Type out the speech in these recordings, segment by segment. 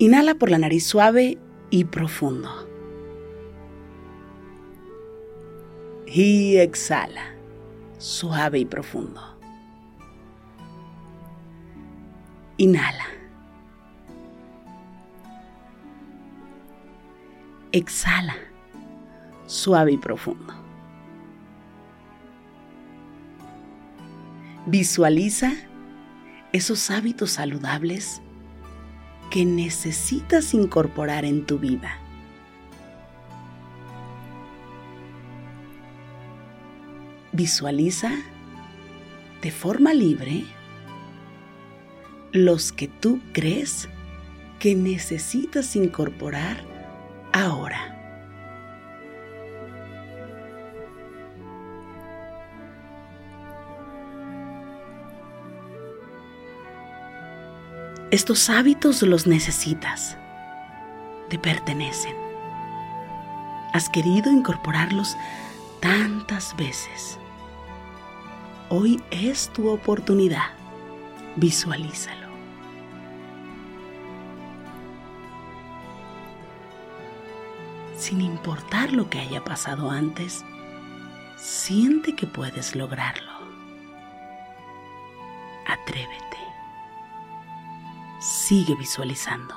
Inhala por la nariz suave y profundo. Y exhala, suave y profundo. Inhala. Exhala, suave y profundo. Visualiza esos hábitos saludables que necesitas incorporar en tu vida. Visualiza de forma libre los que tú crees que necesitas incorporar ahora. Estos hábitos los necesitas, te pertenecen. Has querido incorporarlos tantas veces. Hoy es tu oportunidad. Visualízalo. Sin importar lo que haya pasado antes, siente que puedes lograrlo. Atrévete. Sigue visualizando.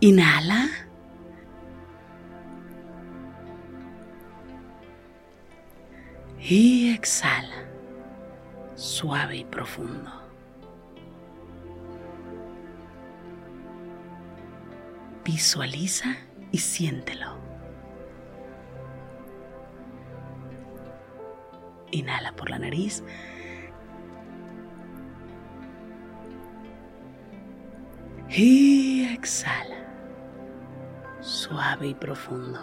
Inhala. Y exhala, suave y profundo. Visualiza y siéntelo. Inhala por la nariz. Y exhala. Suave y profundo.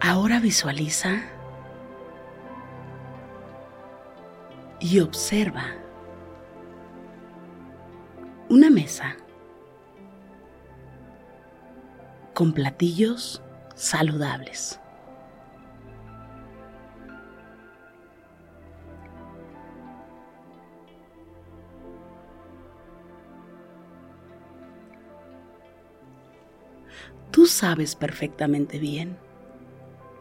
Ahora visualiza y observa una mesa con platillos saludables. Tú sabes perfectamente bien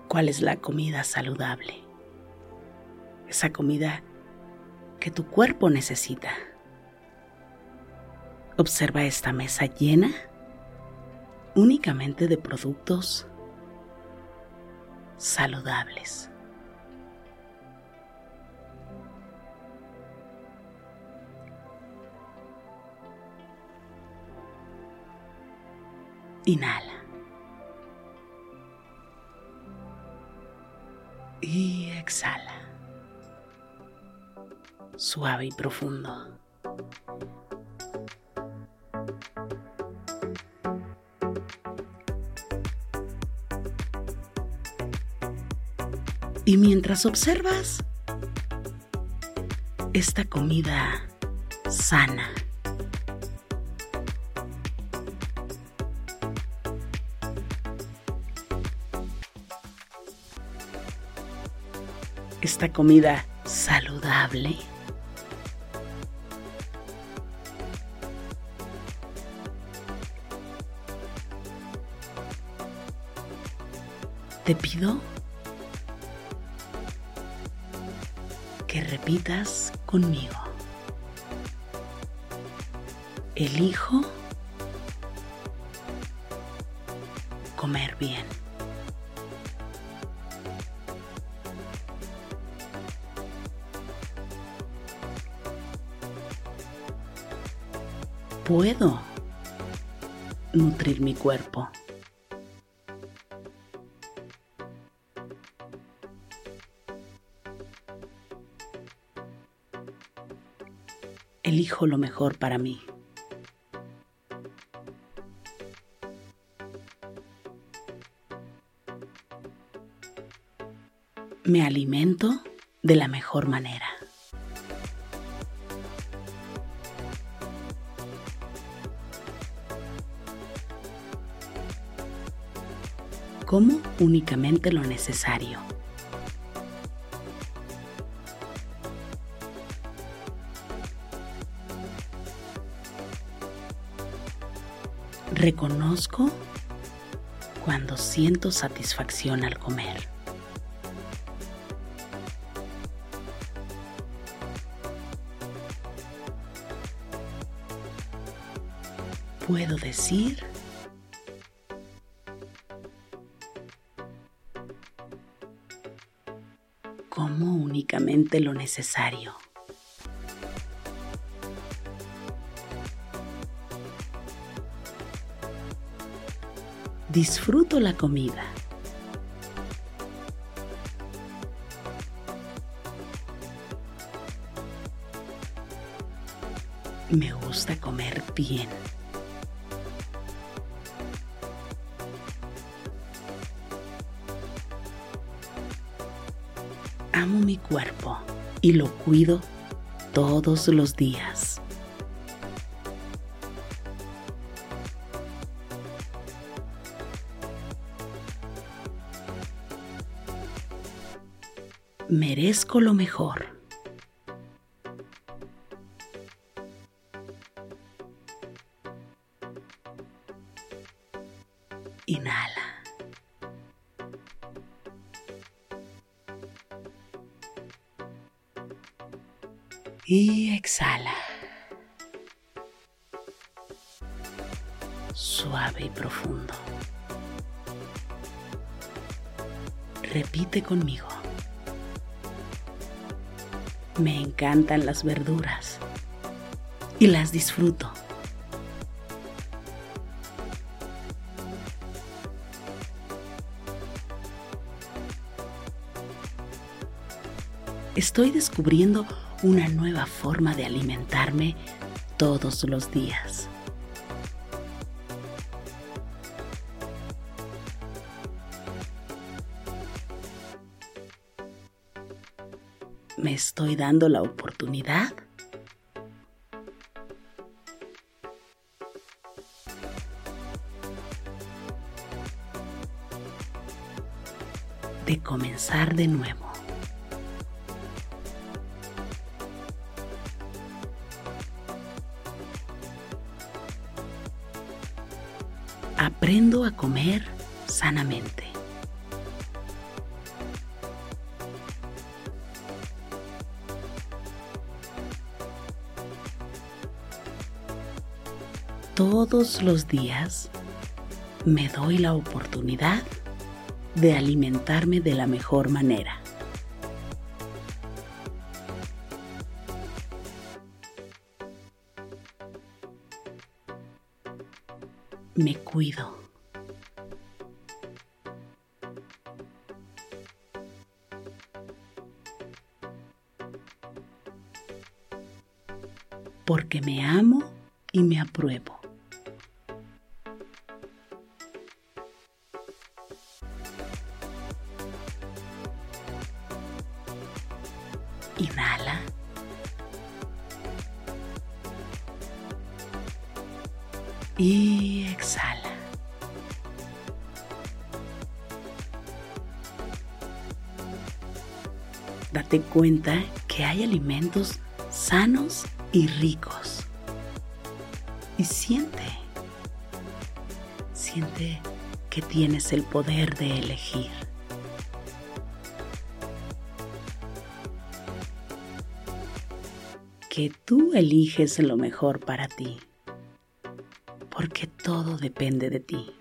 cuál es la comida saludable, esa comida que tu cuerpo necesita. Observa esta mesa llena únicamente de productos saludables. Inhala. Y exhala. Suave y profundo. Y mientras observas esta comida sana, esta comida saludable, te pido repitas conmigo. Elijo comer bien. Puedo nutrir mi cuerpo. Lo mejor para mí. Me alimento de la mejor manera. Como únicamente lo necesario. Reconozco cuando siento satisfacción al comer. Puedo decir como únicamente lo necesario. Disfruto la comida. Me gusta comer bien. Amo mi cuerpo y lo cuido todos los días. Lo mejor. Inhala. Y exhala. Suave y profundo. Repite conmigo. Me encantan las verduras y las disfruto. Estoy descubriendo una nueva forma de alimentarme todos los días. ¿Me estoy dando la oportunidad? de comenzar de nuevo. Aprendo a comer sanamente. Todos los días me doy la oportunidad de alimentarme de la mejor manera. Me cuido. Porque me amo y me apruebo. Inhala. Y exhala. Date cuenta que hay alimentos sanos y ricos. Y siente, siente que tienes el poder de elegir. Que tú eliges lo mejor para ti, porque todo depende de ti.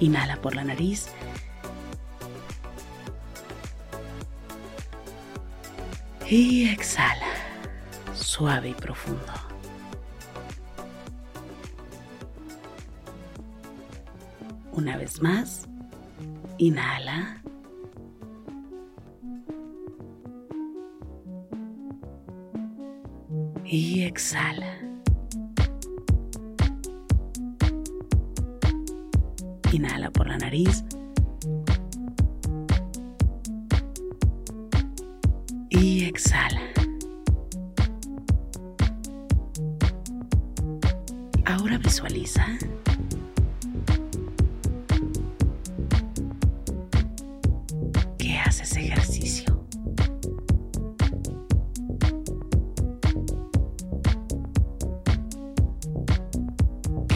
Inhala por la nariz. Y exhala, suave y profundo. Una vez más, inhala. Y exhala. Inhala por la nariz.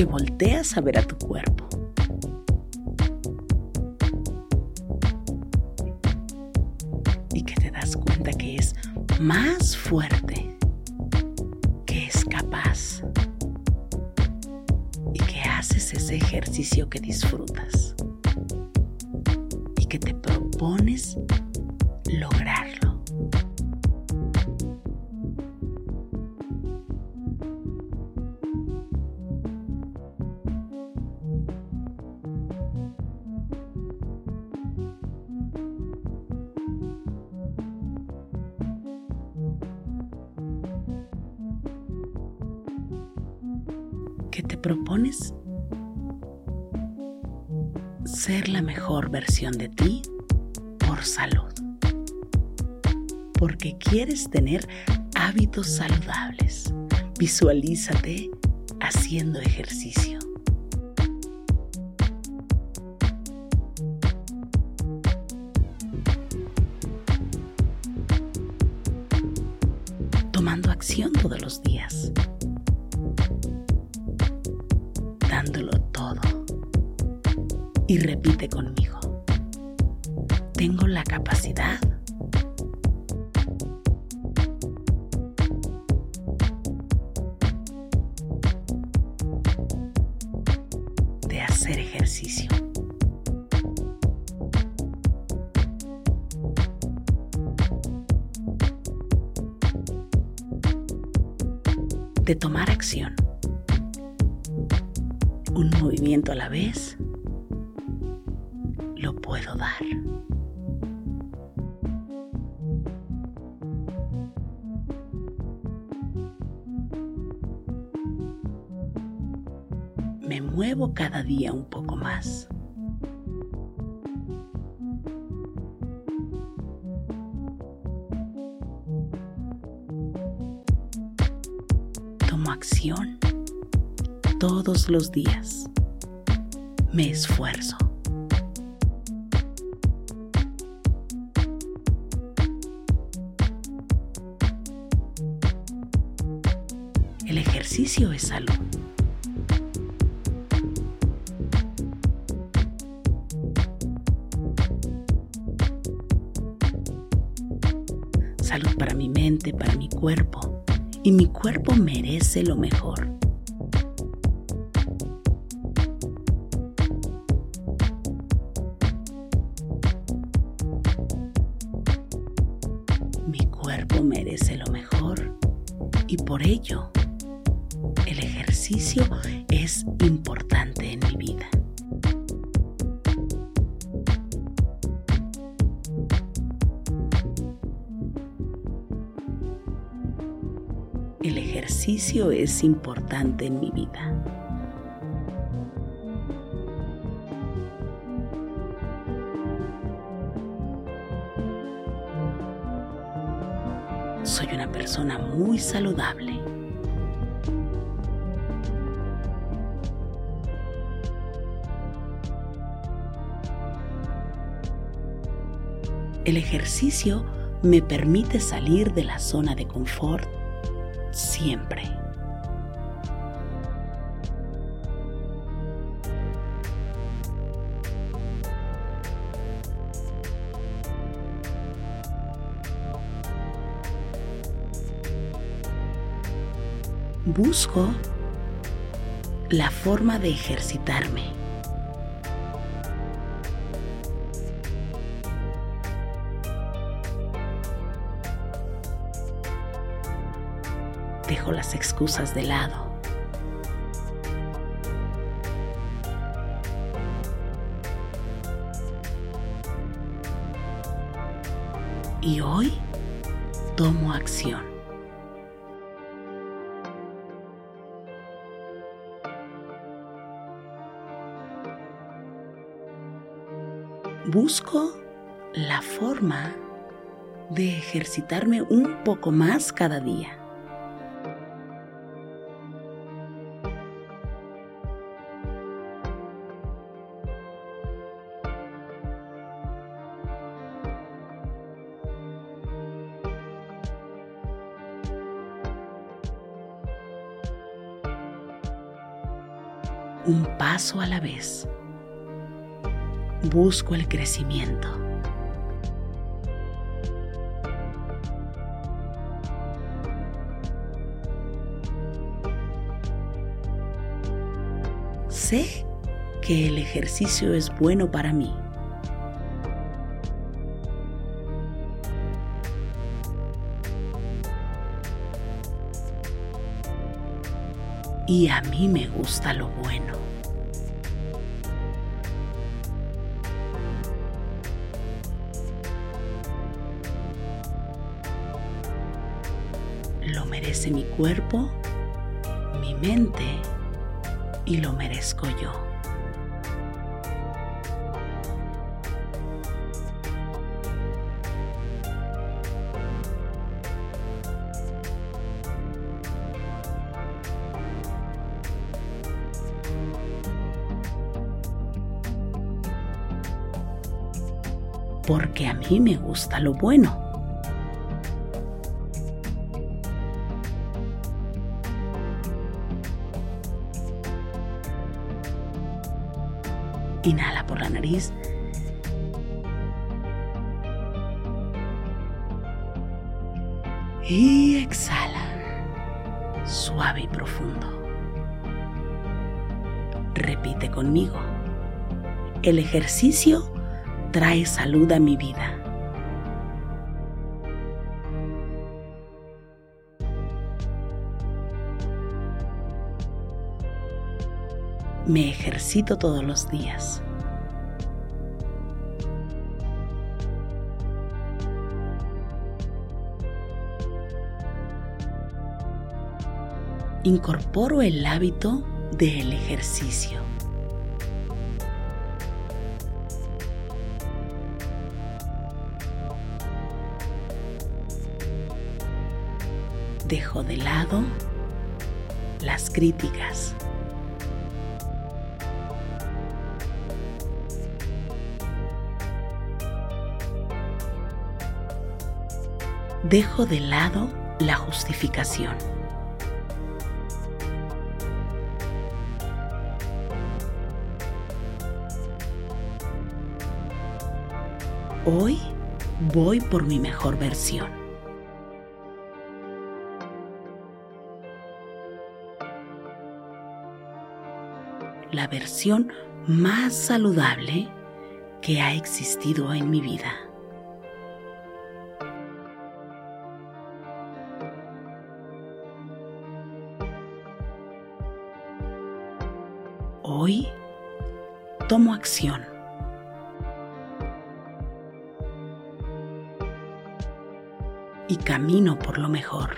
Que volteas a ver a tu cuerpo. Y que te das cuenta que es más fuerte, que es capaz y que haces ese ejercicio que disfrutas y que te propones ser la mejor versión de ti por salud. Porque quieres tener hábitos saludables. Visualízate haciendo ejercicio. De tomar acción un movimiento a la vez, lo puedo dar. Me muevo cada día un poco más. Todos los días me esfuerzo. El ejercicio es salud. Salud para mi mente, para mi cuerpo. Y mi cuerpo merece lo mejor. Por ello el ejercicio es importante en mi vida. El ejercicio es importante en mi vida. Soy una persona muy saludable. El ejercicio me permite salir de la zona de confort siempre. Busco la forma de ejercitarme. Dejo las excusas de lado. Y hoy tomo acción. Busco la forma de ejercitarme un poco más cada día. un paso a la vez. Busco el crecimiento. Sé que el ejercicio es bueno para mí. y a mí me gusta lo bueno. Mi cuerpo, mi mente y lo merezco yo. porque a mí me gusta lo bueno. Y exhala, suave y profundo. Repite conmigo. El ejercicio trae salud a mi vida. Me ejercito todos los días. Incorporo el hábito del ejercicio. dejo de lado las críticas. Dejo de lado la justificación. Hoy voy por mi mejor versión. La versión más saludable que ha existido en mi vida. Hoy tomo acción. Camino por lo mejor.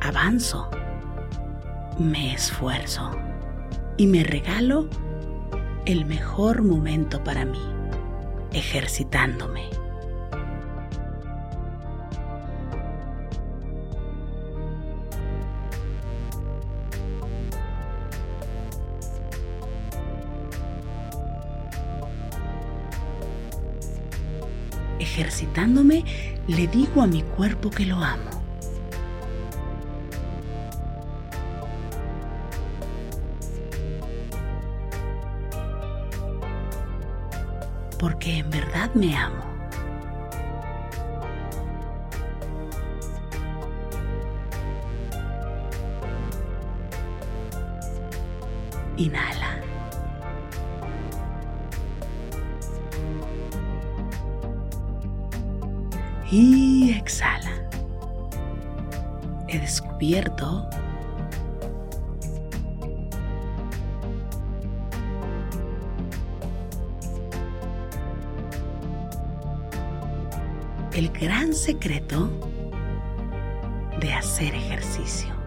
Avanzo, me esfuerzo y me regalo el mejor momento para mí, ejercitándome. Ejercitándome, le digo a mi cuerpo que lo amo. Porque en verdad me amo. Y exhala. He descubierto el gran secreto de hacer ejercicio.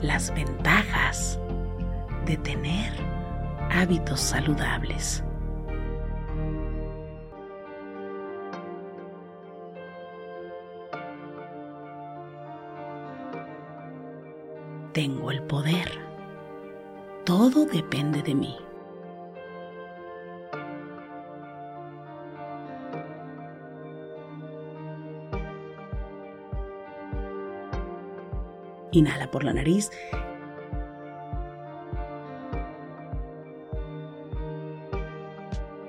las ventajas de tener hábitos saludables. Tengo el poder. Todo depende de mí. Inhala por la nariz.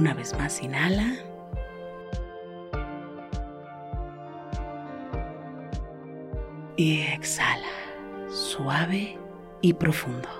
Una vez más, inhala. Y exhala, suave y profundo.